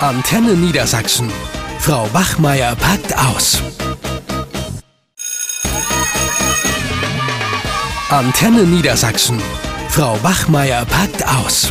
Antenne Niedersachsen. Frau Wachmeier packt aus. Antenne Niedersachsen. Frau Wachmeier packt aus.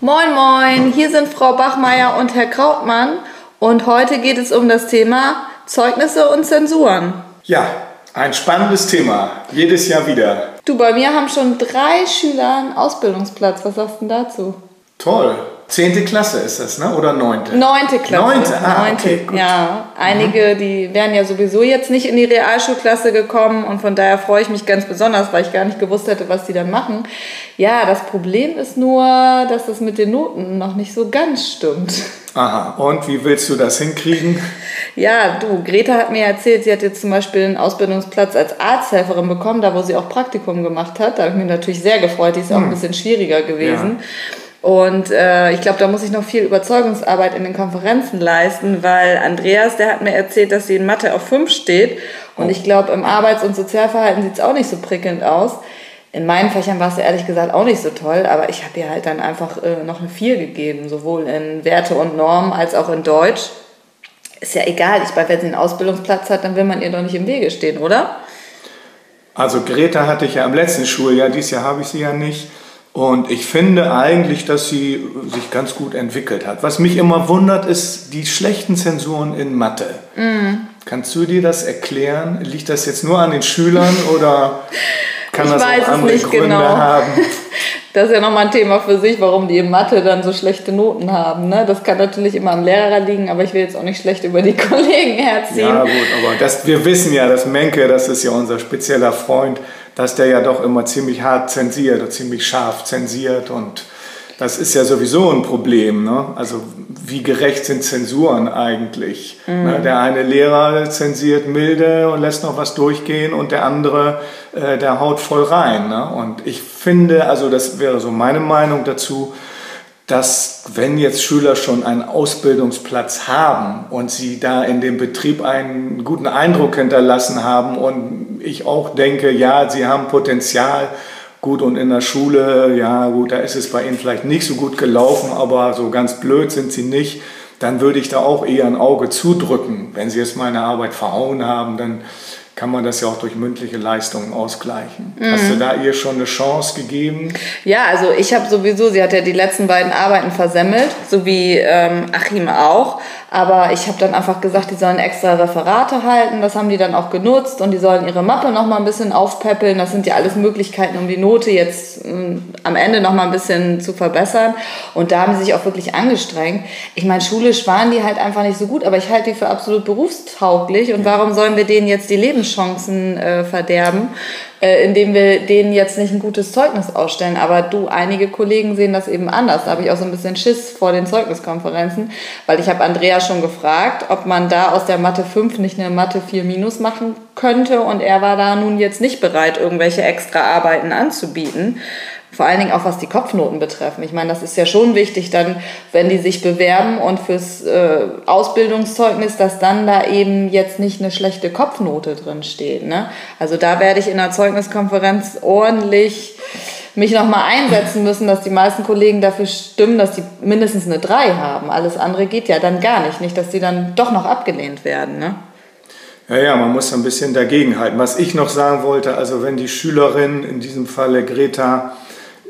Moin, moin, hier sind Frau Bachmeier und Herr Krautmann und heute geht es um das Thema Zeugnisse und Zensuren. Ja, ein spannendes Thema, jedes Jahr wieder. Du, bei mir haben schon drei Schüler einen Ausbildungsplatz. Was sagst du denn dazu? Toll. Zehnte Klasse ist das, ne? Oder neunte? Neunte Klasse. Neunte, ah, Neunte, okay, gut. ja. Einige, die wären ja sowieso jetzt nicht in die Realschulklasse gekommen und von daher freue ich mich ganz besonders, weil ich gar nicht gewusst hätte, was die dann machen. Ja, das Problem ist nur, dass das mit den Noten noch nicht so ganz stimmt. Aha, und wie willst du das hinkriegen? Ja, du, Greta hat mir erzählt, sie hat jetzt zum Beispiel einen Ausbildungsplatz als Arzthelferin bekommen, da wo sie auch Praktikum gemacht hat. Da habe ich mich natürlich sehr gefreut, die ist auch ein bisschen schwieriger gewesen. Und äh, ich glaube, da muss ich noch viel Überzeugungsarbeit in den Konferenzen leisten, weil Andreas, der hat mir erzählt, dass sie in Mathe auf 5 steht. Und ich glaube, im Arbeits- und Sozialverhalten sieht es auch nicht so prickelnd aus. In meinen Fächern war es ehrlich gesagt auch nicht so toll, aber ich habe ihr halt dann einfach äh, noch eine 4 gegeben, sowohl in Werte und Normen als auch in Deutsch. Ist ja egal, ich meine, wenn sie einen Ausbildungsplatz hat, dann will man ihr doch nicht im Wege stehen, oder? Also Greta hatte ich ja im letzten Schuljahr, dieses Jahr habe ich sie ja nicht. Und ich finde eigentlich, dass sie sich ganz gut entwickelt hat. Was mich immer wundert, ist die schlechten Zensuren in Mathe. Kannst du dir das erklären? Liegt das jetzt nur an den Schülern oder kann Ich das auch andere nicht Gründe genau. haben? Das ist ja nochmal ein Thema für sich, warum die in Mathe dann so schlechte Noten haben. Ne? Das kann natürlich immer am Lehrer liegen, aber ich will jetzt auch nicht schlecht über die Kollegen herziehen. Ja gut, aber das, wir wissen ja, dass Menke, das ist ja unser spezieller Freund, dass der ja doch immer ziemlich hart zensiert und ziemlich scharf zensiert und das ist ja sowieso ein Problem. Ne? Also wie gerecht sind Zensuren eigentlich? Ne? Der eine Lehrer zensiert milde und lässt noch was durchgehen und der andere, äh, der haut voll rein. Ne? Und ich finde, also das wäre so meine Meinung dazu, dass wenn jetzt Schüler schon einen Ausbildungsplatz haben und sie da in dem Betrieb einen guten Eindruck hinterlassen haben und ich auch denke, ja, sie haben Potenzial, gut und in der Schule, ja gut, da ist es bei ihnen vielleicht nicht so gut gelaufen, aber so ganz blöd sind sie nicht, dann würde ich da auch eher ein Auge zudrücken. Wenn sie jetzt mal eine Arbeit verhauen haben, dann kann man das ja auch durch mündliche Leistungen ausgleichen. Hast du da ihr schon eine Chance gegeben? Ja, also ich habe sowieso, sie hat ja die letzten beiden Arbeiten versemmelt, so wie ähm, Achim auch. Aber ich habe dann einfach gesagt, die sollen extra Referate halten. Das haben die dann auch genutzt und die sollen ihre Mappe noch mal ein bisschen aufpäppeln. Das sind ja alles Möglichkeiten, um die Note jetzt ähm, am Ende noch mal ein bisschen zu verbessern. Und da haben sie sich auch wirklich angestrengt. Ich meine, schulisch waren die halt einfach nicht so gut, aber ich halte die für absolut berufstauglich. Und warum sollen wir denen jetzt die Lebenschancen äh, verderben? Äh, indem wir denen jetzt nicht ein gutes Zeugnis ausstellen. Aber du, einige Kollegen sehen das eben anders. Da habe ich auch so ein bisschen Schiss vor den Zeugniskonferenzen, weil ich habe Andrea schon gefragt, ob man da aus der Mathe 5 nicht eine Mathe 4 minus machen könnte. Und er war da nun jetzt nicht bereit, irgendwelche extra Arbeiten anzubieten. Vor allen Dingen auch was die Kopfnoten betreffen. Ich meine, das ist ja schon wichtig, dann, wenn die sich bewerben und fürs äh, Ausbildungszeugnis, dass dann da eben jetzt nicht eine schlechte Kopfnote drin steht. Ne? Also da werde ich in der Zeugniskonferenz ordentlich mich nochmal einsetzen müssen, dass die meisten Kollegen dafür stimmen, dass die mindestens eine 3 haben. Alles andere geht ja dann gar nicht. Nicht, dass die dann doch noch abgelehnt werden. Ne? Ja, ja, man muss ein bisschen dagegenhalten. Was ich noch sagen wollte, also wenn die Schülerin, in diesem Falle Greta,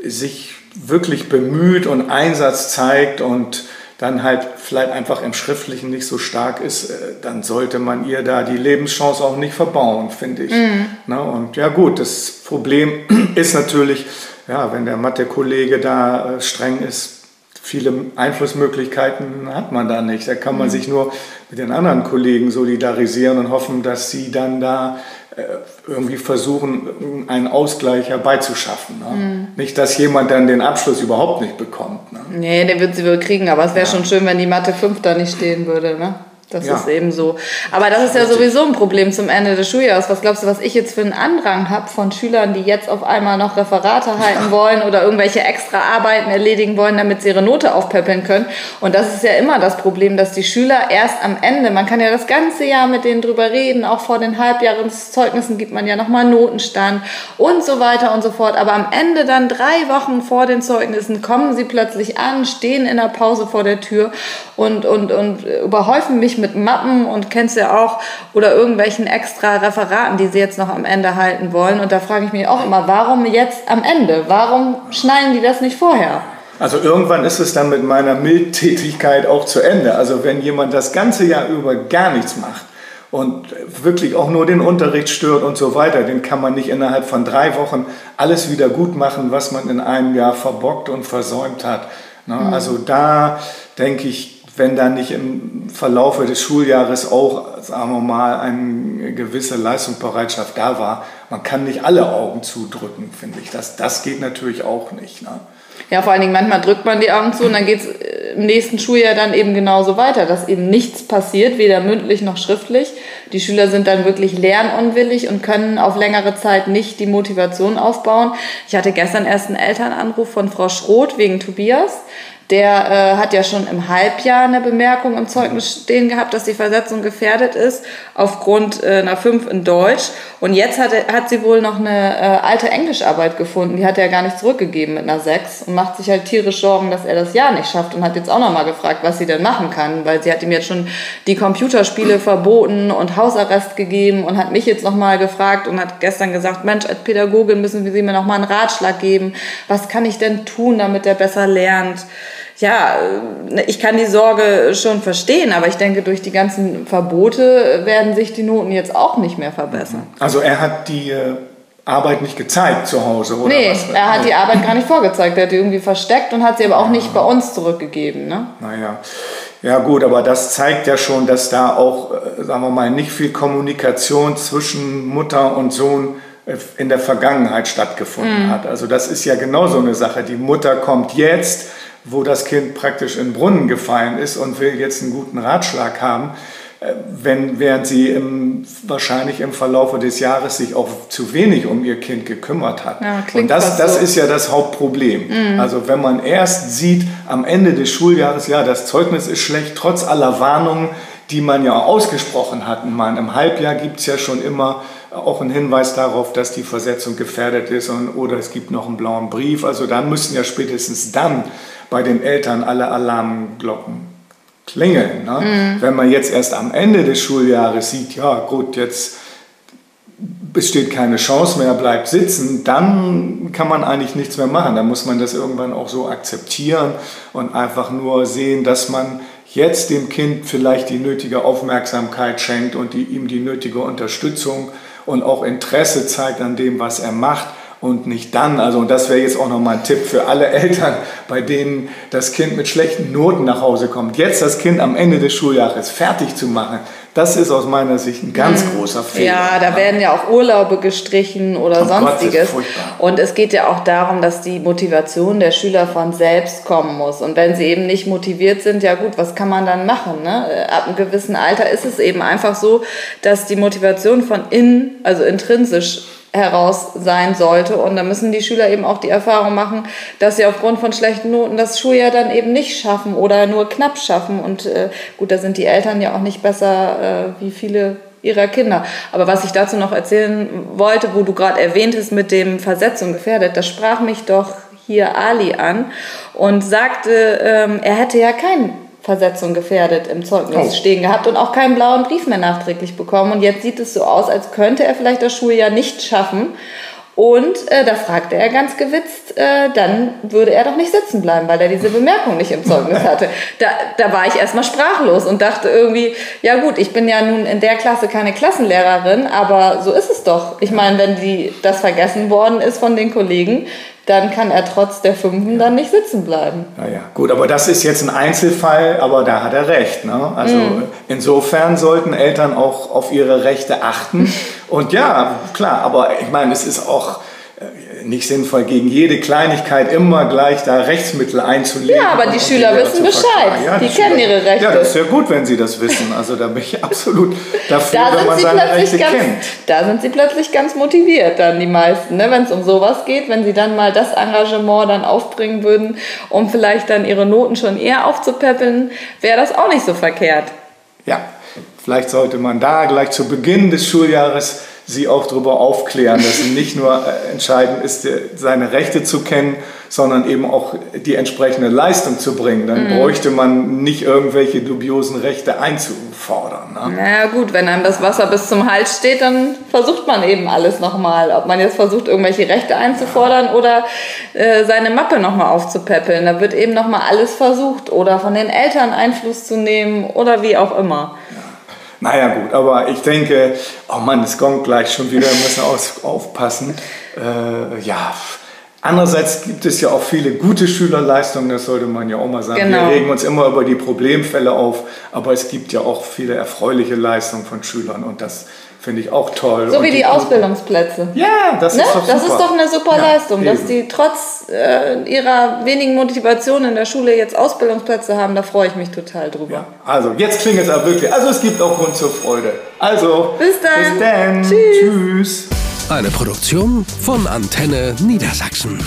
sich wirklich bemüht und Einsatz zeigt und dann halt vielleicht einfach im Schriftlichen nicht so stark ist, äh, dann sollte man ihr da die Lebenschance auch nicht verbauen, finde ich. Na, und ja gut, das Problem ist natürlich, ja, wenn der Mathe-Kollege da äh, streng ist, viele Einflussmöglichkeiten hat man da nicht. Da kann man sich nur mit den anderen Kollegen solidarisieren und hoffen, dass sie dann da äh, irgendwie versuchen, einen Ausgleich herbeizuschaffen. Ne? Nicht, dass jemand dann den Abschluss überhaupt nicht bekommt. Ne? Nee, den wird sie wohl kriegen, aber es wäre schon schön, wenn die Mathe 5 da nicht stehen würde. Ne? Das ja. ist eben so. Aber das ist ja sowieso ein Problem zum Ende des Schuljahres. Was glaubst du, was ich jetzt für einen Andrang habe von Schülern, die jetzt auf einmal noch Referate halten wollen oder irgendwelche extra Arbeiten erledigen wollen, damit sie ihre Note aufpäppeln können? Und das ist ja immer das Problem, dass die Schüler erst am Ende, man kann ja das ganze Jahr mit denen drüber reden, auch vor den Halbjahreszeugnissen gibt man ja nochmal Notenstand und so weiter und so fort. Aber am Ende dann drei Wochen vor den Zeugnissen kommen sie plötzlich an, stehen in der Pause vor der Tür und, und, und überhäufen mich mit Mappen und kennst ja auch oder irgendwelchen extra Referaten, die sie jetzt noch am Ende halten wollen. Und da frage ich mich auch immer, warum jetzt am Ende? Warum schneiden die das nicht vorher? Also irgendwann ist es dann mit meiner Mildtätigkeit auch zu Ende. Also wenn jemand das ganze Jahr über gar nichts macht und wirklich auch nur den Unterricht stört und so weiter, den kann man nicht innerhalb von drei Wochen alles wieder gut machen, was man in einem Jahr verbockt und versäumt hat. Ne? Mhm. Also da denke ich, wenn da nicht im Verlaufe des Schuljahres auch, sagen wir mal, eine gewisse Leistungsbereitschaft da war, man kann nicht alle Augen zudrücken, finde ich. Das, das geht natürlich auch nicht. Ne? Ja, vor allen Dingen manchmal drückt man die Augen zu und dann geht es äh, im nächsten Schuljahr dann eben genauso weiter, dass eben nichts passiert, weder mündlich noch schriftlich. Die Schüler sind dann wirklich lernunwillig und können auf längere Zeit nicht die Motivation aufbauen. Ich hatte gestern erst einen Elternanruf von Frau Schroth wegen Tobias der äh, hat ja schon im Halbjahr eine Bemerkung im Zeugnis stehen gehabt, dass die Versetzung gefährdet ist, aufgrund äh, einer 5 in Deutsch. Und jetzt hat, hat sie wohl noch eine äh, alte Englischarbeit gefunden, die hat er gar nicht zurückgegeben mit einer 6 und macht sich halt tierisch Sorgen, dass er das Jahr nicht schafft und hat jetzt auch nochmal gefragt, was sie denn machen kann, weil sie hat ihm jetzt schon die Computerspiele verboten und Hausarrest gegeben und hat mich jetzt nochmal gefragt und hat gestern gesagt, Mensch, als Pädagogin müssen wir sie mir nochmal einen Ratschlag geben. Was kann ich denn tun, damit er besser lernt? Ja, ich kann die Sorge schon verstehen, aber ich denke, durch die ganzen Verbote werden sich die Noten jetzt auch nicht mehr verbessern. Also er hat die äh, Arbeit nicht gezeigt zu Hause, oder? Nee, was? er hat die Arbeit gar nicht vorgezeigt. Er hat die irgendwie versteckt und hat sie aber auch nicht bei uns zurückgegeben. Ne? Naja. Ja gut, aber das zeigt ja schon, dass da auch, äh, sagen wir mal, nicht viel Kommunikation zwischen Mutter und Sohn äh, in der Vergangenheit stattgefunden mhm. hat. Also das ist ja genau so eine Sache. Die Mutter kommt jetzt wo das Kind praktisch in den Brunnen gefallen ist und will jetzt einen guten Ratschlag haben, äh, wenn, während sie im, wahrscheinlich im Verlauf des Jahres sich auch zu wenig um ihr Kind gekümmert hat. Ja, und das, das so. ist ja das Hauptproblem. Mhm. Also wenn man erst sieht am Ende des Schuljahres, ja, das Zeugnis ist schlecht, trotz aller Warnungen, die man ja ausgesprochen hat. Man, Im Halbjahr gibt es ja schon immer auch einen Hinweis darauf, dass die Versetzung gefährdet ist und, oder es gibt noch einen blauen Brief. Also da müssen ja spätestens dann bei den Eltern alle Alarmglocken klingeln. Ne? Mhm. Wenn man jetzt erst am Ende des Schuljahres sieht, ja gut, jetzt besteht keine Chance mehr, bleibt sitzen, dann kann man eigentlich nichts mehr machen. Dann muss man das irgendwann auch so akzeptieren und einfach nur sehen, dass man jetzt dem Kind vielleicht die nötige Aufmerksamkeit schenkt und die, ihm die nötige Unterstützung und auch Interesse zeigt an dem, was er macht und nicht dann. Also, und das wäre jetzt auch nochmal ein Tipp für alle Eltern, bei denen das Kind mit schlechten Noten nach Hause kommt. Jetzt das Kind am Ende des Schuljahres fertig zu machen, das ist aus meiner Sicht ein ganz mhm. großer Fehler. Ja, da werden ja auch Urlaube gestrichen oder oh sonstiges. und es geht ja auch darum, dass die Motivation der Schüler von selbst kommen muss. Und wenn sie eben nicht motiviert sind, ja gut, was kann man dann machen? Ne? Ab einem gewissen Alter ist es eben einfach so, dass die Motivation von innen, also intrinsisch heraus sein sollte. Und da müssen die Schüler eben auch die Erfahrung machen, dass sie aufgrund von schlechten Noten das Schuljahr dann eben nicht schaffen oder nur knapp schaffen. Und äh, gut, da sind die Eltern ja auch nicht besser äh, wie viele ihrer Kinder. Aber was ich dazu noch erzählen wollte, wo du gerade erwähntest mit dem Versetzung gefährdet, das sprach mich doch hier Ali an und sagte, ähm, er hätte ja keinen Versetzung gefährdet im Zeugnis oh. stehen gehabt und auch keinen blauen Brief mehr nachträglich bekommen. Und jetzt sieht es so aus, als könnte er vielleicht das Schuljahr nicht schaffen. Und äh, da fragte er ganz gewitzt, äh, dann würde er doch nicht sitzen bleiben, weil er diese Bemerkung nicht im Zeugnis hatte. Da, da war ich erstmal sprachlos und dachte irgendwie, ja gut, ich bin ja nun in der Klasse keine Klassenlehrerin, aber so ist es doch. Ich meine, wenn die, das vergessen worden ist von den Kollegen, dann kann er trotz der Fünfen dann nicht sitzen bleiben. Naja, gut, aber das ist jetzt ein Einzelfall, aber da hat er recht. Ne? Also mm. insofern sollten Eltern auch auf ihre Rechte achten. Und ja, klar, aber ich meine, es ist auch, nicht sinnvoll, gegen jede Kleinigkeit immer gleich da Rechtsmittel einzulegen. Ja, aber die Schüler wissen Bescheid. Ja, die, die kennen Schüler, ihre Rechte. Ja, das ist ja gut, wenn sie das wissen. Also da bin ich absolut dafür, da wenn man seine Rechte ganz, kennt. Da sind sie plötzlich ganz motiviert, dann die meisten, ne? wenn es um sowas geht, wenn sie dann mal das Engagement dann aufbringen würden, um vielleicht dann ihre Noten schon eher aufzupäppeln, wäre das auch nicht so verkehrt. Ja, vielleicht sollte man da gleich zu Beginn des Schuljahres sie auch darüber aufklären, dass es nicht nur äh, entscheidend ist, seine Rechte zu kennen, sondern eben auch die entsprechende Leistung zu bringen. Dann mhm. bräuchte man nicht irgendwelche dubiosen Rechte einzufordern. Ne? Naja gut, wenn einem das Wasser bis zum Hals steht, dann versucht man eben alles nochmal. Ob man jetzt versucht, irgendwelche Rechte einzufordern ja. oder äh, seine Mappe nochmal aufzupäppeln. Da wird eben nochmal alles versucht oder von den Eltern Einfluss zu nehmen oder wie auch immer. Ja. Naja gut, aber ich denke, oh Mann, es kommt gleich schon wieder, wir müssen aufpassen. Äh, ja, Andererseits gibt es ja auch viele gute Schülerleistungen, das sollte man ja auch mal sagen. Genau. Wir regen uns immer über die Problemfälle auf, aber es gibt ja auch viele erfreuliche Leistungen von Schülern und das Finde ich auch toll. So wie die, die Ausbildungsplätze. Ja, das ne? ist doch super. Das ist doch eine super ja, Leistung, eben. dass die trotz äh, ihrer wenigen Motivation in der Schule jetzt Ausbildungsplätze haben. Da freue ich mich total drüber. Ja, also, jetzt klingt es aber wirklich. Also, es gibt auch Grund zur Freude. Also, bis dann. Bis dann. Tschüss. Tschüss. Eine Produktion von Antenne Niedersachsen.